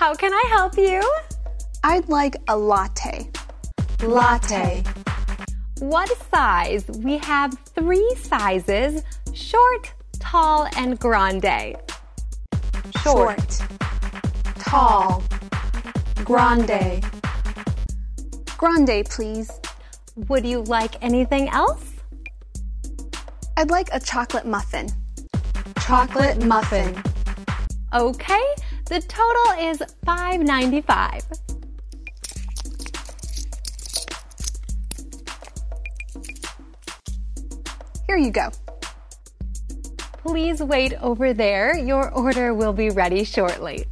How can I help you? I'd like a latte. Latte. What size? We have three sizes short, tall, and grande. Short. Tall. Grande. Grande, please. Would you like anything else? I'd like a chocolate muffin. Chocolate muffin. Okay, the total is $5.95. Here you go. Please wait over there. Your order will be ready shortly.